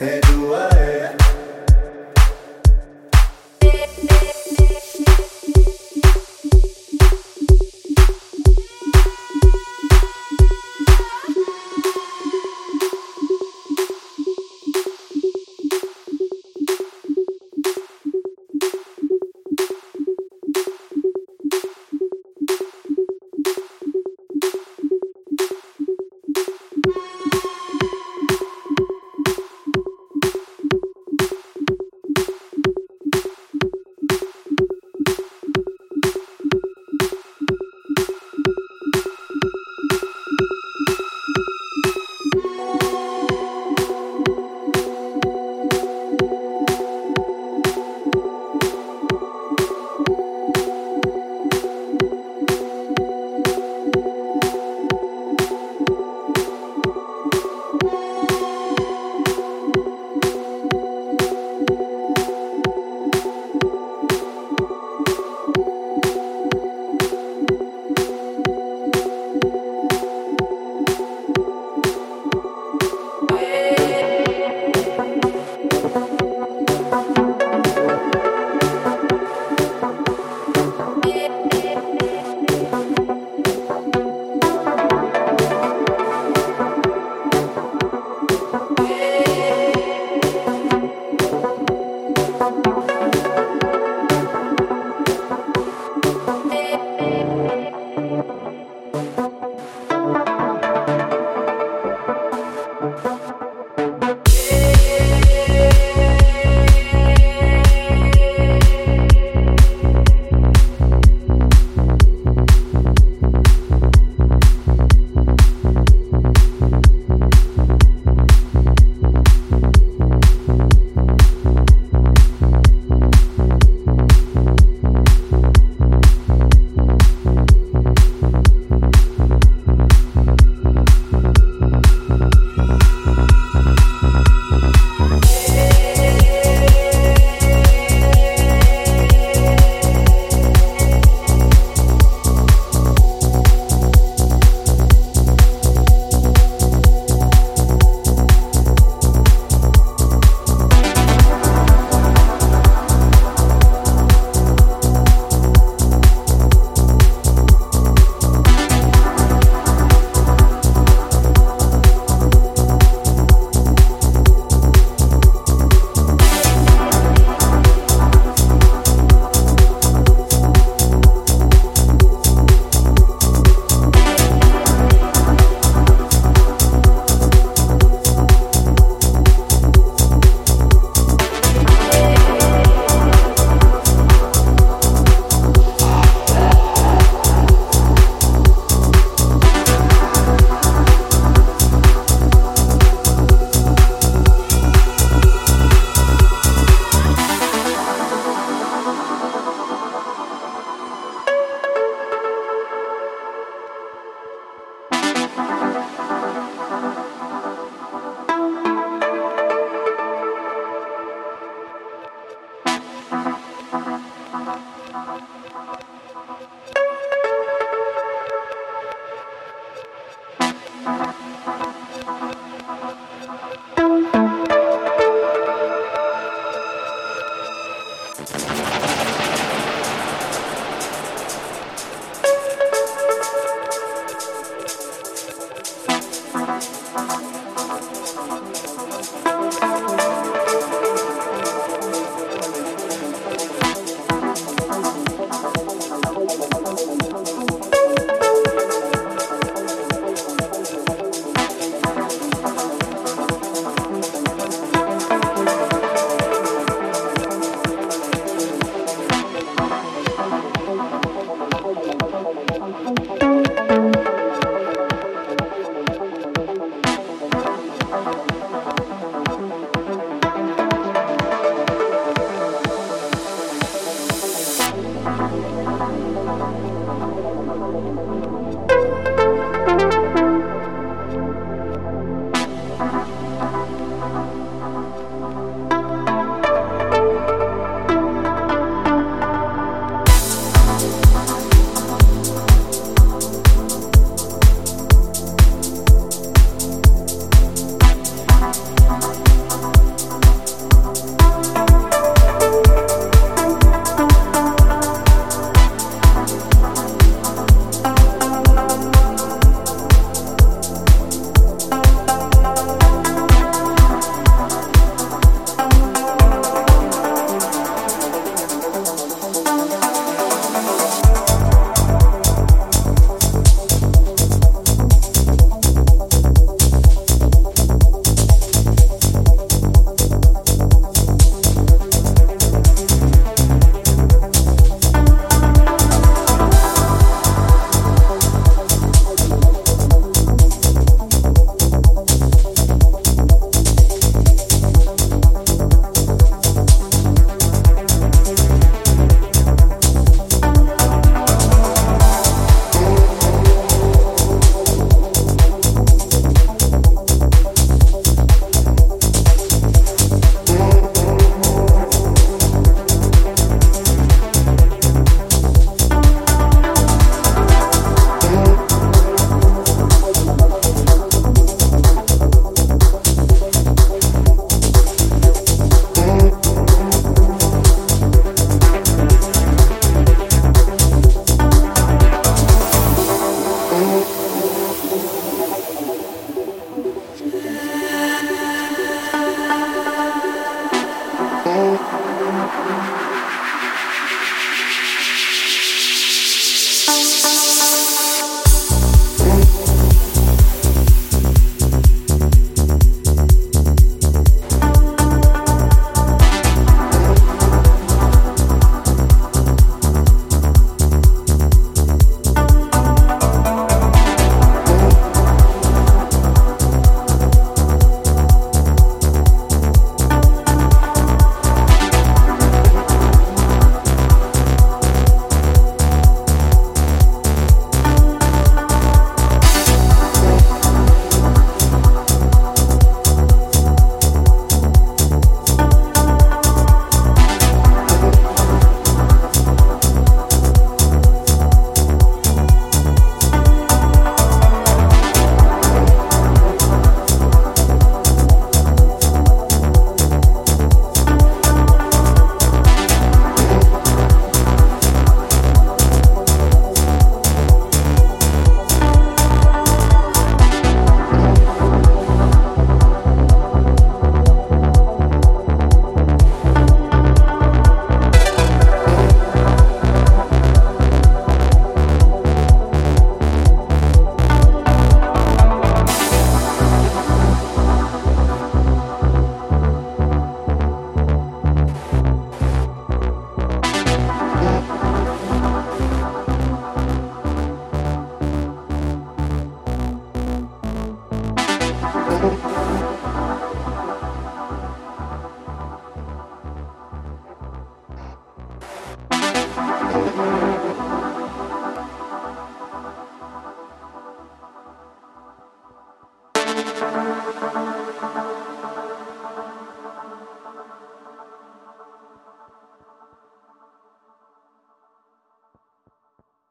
and do I?